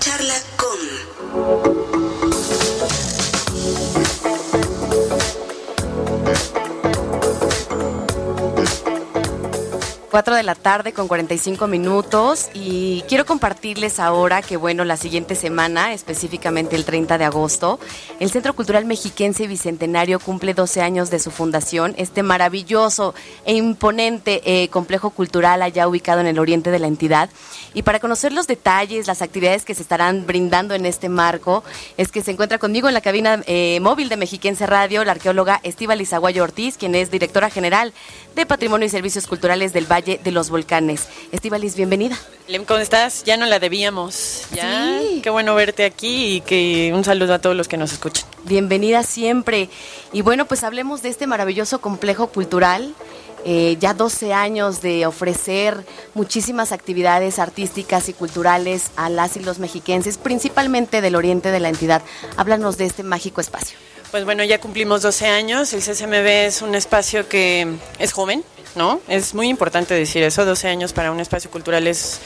charla 4 de la tarde con 45 minutos y quiero compartirles ahora que bueno, la siguiente semana, específicamente el 30 de agosto, el Centro Cultural Mexiquense Bicentenario cumple 12 años de su fundación, este maravilloso e imponente eh, complejo cultural allá ubicado en el oriente de la entidad. Y para conocer los detalles, las actividades que se estarán brindando en este marco, es que se encuentra conmigo en la cabina eh, móvil de Mexiquense Radio la arqueóloga Estíbal Izaguayo Ortiz, quien es directora general de Patrimonio y Servicios Culturales del Valle de los Volcanes. Estivalis, bienvenida. Lem, ¿cómo estás? Ya no la debíamos. Ya. Sí. Qué bueno verte aquí y que un saludo a todos los que nos escuchan. Bienvenida siempre. Y bueno, pues hablemos de este maravilloso complejo cultural. Eh, ya 12 años de ofrecer muchísimas actividades artísticas y culturales a las y los mexiquenses, principalmente del oriente de la entidad. Háblanos de este mágico espacio. Pues bueno, ya cumplimos 12 años. El CCMB es un espacio que es joven, ¿no? Es muy importante decir eso. 12 años para un espacio cultural es,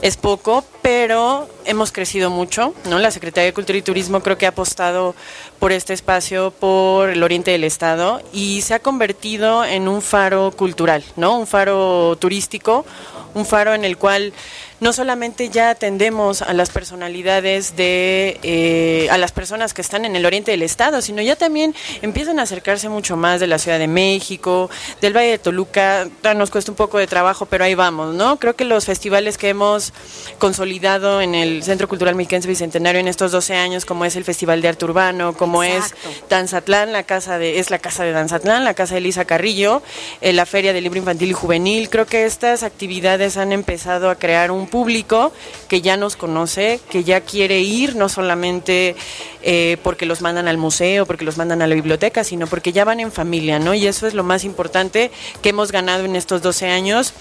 es poco, pero hemos crecido mucho, ¿no? La Secretaría de Cultura y Turismo creo que ha apostado por este espacio, por el oriente del estado y se ha convertido en un faro cultural, ¿no? Un faro turístico, un faro en el cual no solamente ya atendemos a las personalidades de, eh, a las personas que están en el oriente del estado, sino ya también empiezan a acercarse mucho más de la Ciudad de México, del Valle de Toluca, nos cuesta un poco de trabajo, pero ahí vamos, ¿no? Creo que los festivales que hemos consolidado en el Centro Cultural Mexiquense Bicentenario en estos 12 años, como es el Festival de Arte Urbano, como Exacto. es Danzatlán, la casa de, es la casa de Danzatlán, la casa de Elisa Carrillo, eh, la Feria del Libro Infantil y Juvenil, creo que estas actividades han empezado a crear un público que ya nos conoce, que ya quiere ir, no solamente eh, porque los mandan al museo, porque los mandan a la biblioteca, sino porque ya van en familia, ¿no? Y eso es lo más importante que hemos ganado en estos 12 años.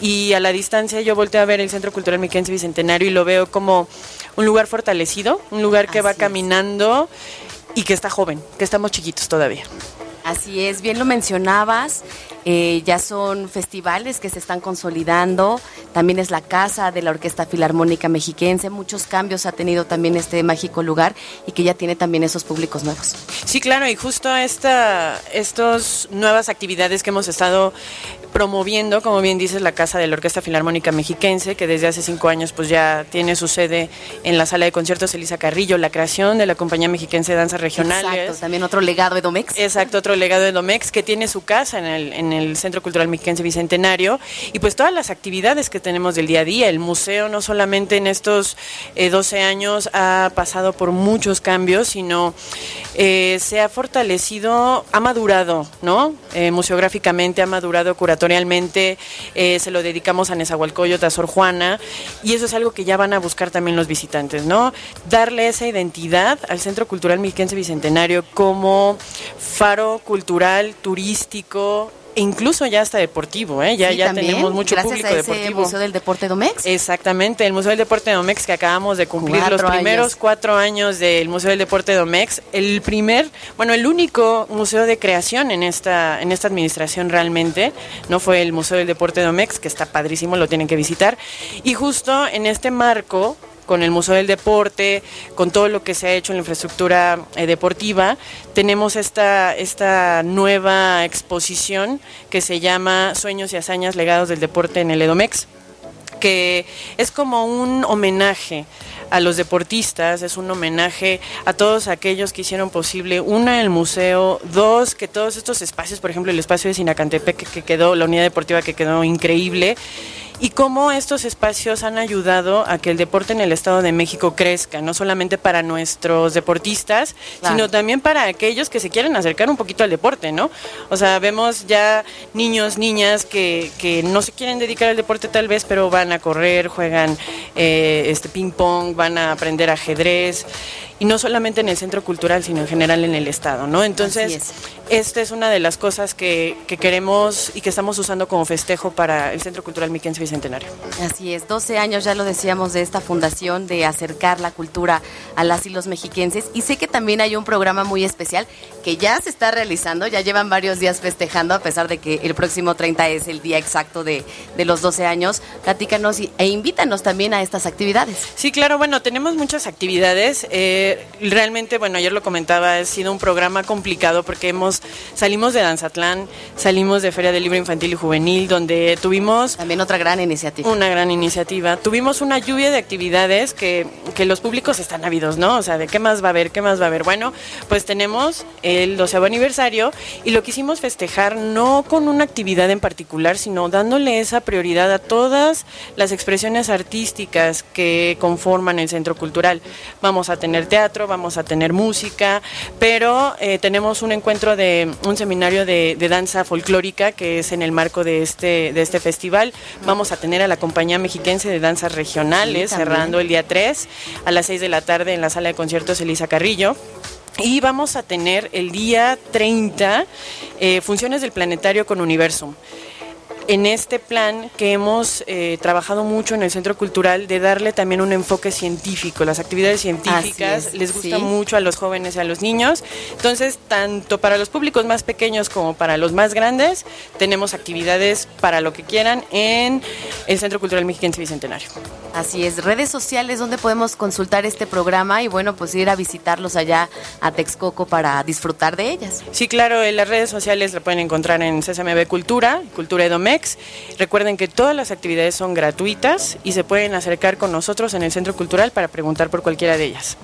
Y a la distancia yo volteo a ver el Centro Cultural Miquense Bicentenario y lo veo como un lugar fortalecido, un lugar que va es. caminando y que está joven, que estamos chiquitos todavía. Así es, bien lo mencionabas, eh, ya son festivales que se están consolidando, también es la casa de la Orquesta Filarmónica Mexiquense, muchos cambios ha tenido también este mágico lugar y que ya tiene también esos públicos nuevos. Sí, claro, y justo esta, estas nuevas actividades que hemos estado promoviendo, como bien dices, la Casa de la Orquesta Filarmónica Mexiquense, que desde hace cinco años pues ya tiene su sede en la Sala de Conciertos Elisa Carrillo, la creación de la Compañía Mexiquense de Danzas Regionales. Exacto, también otro legado de Domex. Exacto, otro legado de Domex que tiene su casa en el, en el Centro Cultural Mexiquense Bicentenario y pues todas las actividades que tenemos del día a día. El museo no solamente en estos eh, 12 años ha pasado por muchos cambios, sino eh, se ha fortalecido, ha madurado, ¿no? Eh, museográficamente ha madurado curatorialmente, eh, se lo dedicamos a Nezahualcóyotl, a Sor Juana y eso es algo que ya van a buscar también los visitantes, ¿no? Darle esa identidad al Centro Cultural Mexiquense Bicentenario como faro cultural, turístico, e incluso ya hasta deportivo, ¿eh? Ya, Sí, ya también, tenemos mucho gracias público a ese deportivo. Museo del Deporte Domex. Exactamente, el Museo del Deporte de Domex que acabamos de cumplir Cuatro los primeros años. cuatro años del Museo del Deporte de Domex, el primer, bueno, el único museo de creación en esta, en esta administración realmente, no fue el Museo del Deporte de Domex, que está padrísimo, lo tienen que visitar, y justo en este marco con el Museo del Deporte, con todo lo que se ha hecho en la infraestructura eh, deportiva, tenemos esta, esta nueva exposición que se llama Sueños y Hazañas Legados del Deporte en el Edomex que es como un homenaje a los deportistas, es un homenaje a todos aquellos que hicieron posible, una, el museo, dos, que todos estos espacios, por ejemplo, el espacio de Sinacantepec que, que quedó, la unidad deportiva que quedó increíble, y cómo estos espacios han ayudado a que el deporte en el Estado de México crezca, no solamente para nuestros deportistas, Claro. sino también para aquellos que se quieren acercar un poquito al deporte, ¿no? O sea, vemos ya niños, niñas que, que no se quieren dedicar al deporte tal vez, pero van a correr, juegan eh, este ping pong, van a aprender ajedrez y no solamente en el centro cultural, sino en general en el estado, ¿no? Entonces, esta es una de las cosas que, que queremos y que estamos usando como festejo para el Centro Cultural Miquense Bicentenario. Así es, 12 años ya lo decíamos de esta fundación de acercar la cultura a las y los mexiquenses y sé que también hay un programa muy especial que ya se está realizando, ya llevan varios días festejando a pesar de que el próximo 30 es el día exacto de, de los 12 años. Platícanos y- e invítanos también a estas actividades. Sí, claro, bueno, tenemos muchas actividades. Eh, realmente, bueno, ayer lo comentaba, ha sido un programa complicado porque hemos salimos de Danzatlán, salimos de Feria del Libro Infantil y Juvenil, donde tuvimos También otra gran iniciativa. una gran iniciativa. Tuvimos una lluvia de actividades que, que los públicos están ávidos, ¿no? O sea, de qué más va a haber, qué más va a haber. Bueno, pues tenemos el 12 aniversario y lo quisimos festejar no con una actividad en particular, sino dándole esa prioridad a todas las expresiones artísticas que conforman el centro cultural. Vamos a tener teatro, vamos a tener música, pero eh, tenemos un encuentro de un seminario de, de danza folclórica que es en el marco de este, de este festival. Vamos a tener a la compañía mexiquense de danzas regionales Sí, cerrando el día 3 a las 6 de la tarde en la sala de conciertos Elisa Carrillo. Y vamos a tener el día 30 eh, funciones del planetario con Universum en este plan que hemos eh, trabajado mucho en el Centro Cultural de darle también un enfoque científico. Las actividades científicas es, les gusta sí. mucho a los jóvenes y a los niños. Entonces, tanto para los públicos más pequeños como para los más grandes, tenemos actividades para lo que quieran en el Centro Cultural Mexiquense Bicentenario. Así es, redes sociales donde podemos consultar este programa y bueno, pues ir a visitarlos allá a Texcoco para disfrutar de ellas. Sí, claro, en las redes sociales la pueden encontrar en CSMB Cultura, Cultura Edomex. Recuerden que todas las actividades son gratuitas y se pueden acercar con nosotros en el Centro Cultural para preguntar por cualquiera de ellas.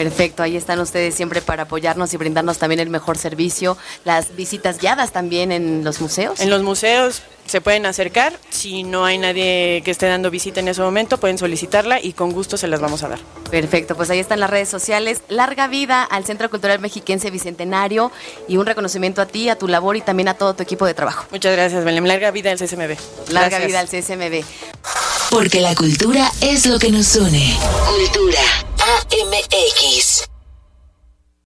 Perfecto, ahí están ustedes siempre para apoyarnos y brindarnos también el mejor servicio. Las visitas guiadas también en los museos. En los museos se pueden acercar, si no hay nadie que esté dando visita en ese momento, pueden solicitarla y con gusto se las vamos a dar. Perfecto, pues ahí están las redes sociales. Larga vida al Centro Cultural Mexiquense Bicentenario y un reconocimiento a ti, a tu labor y también a todo tu equipo de trabajo. Muchas gracias, Belém. Larga vida al CSMB. Larga Gracias. vida al CSMB. Porque la cultura es lo que nos une. Cultura. MX.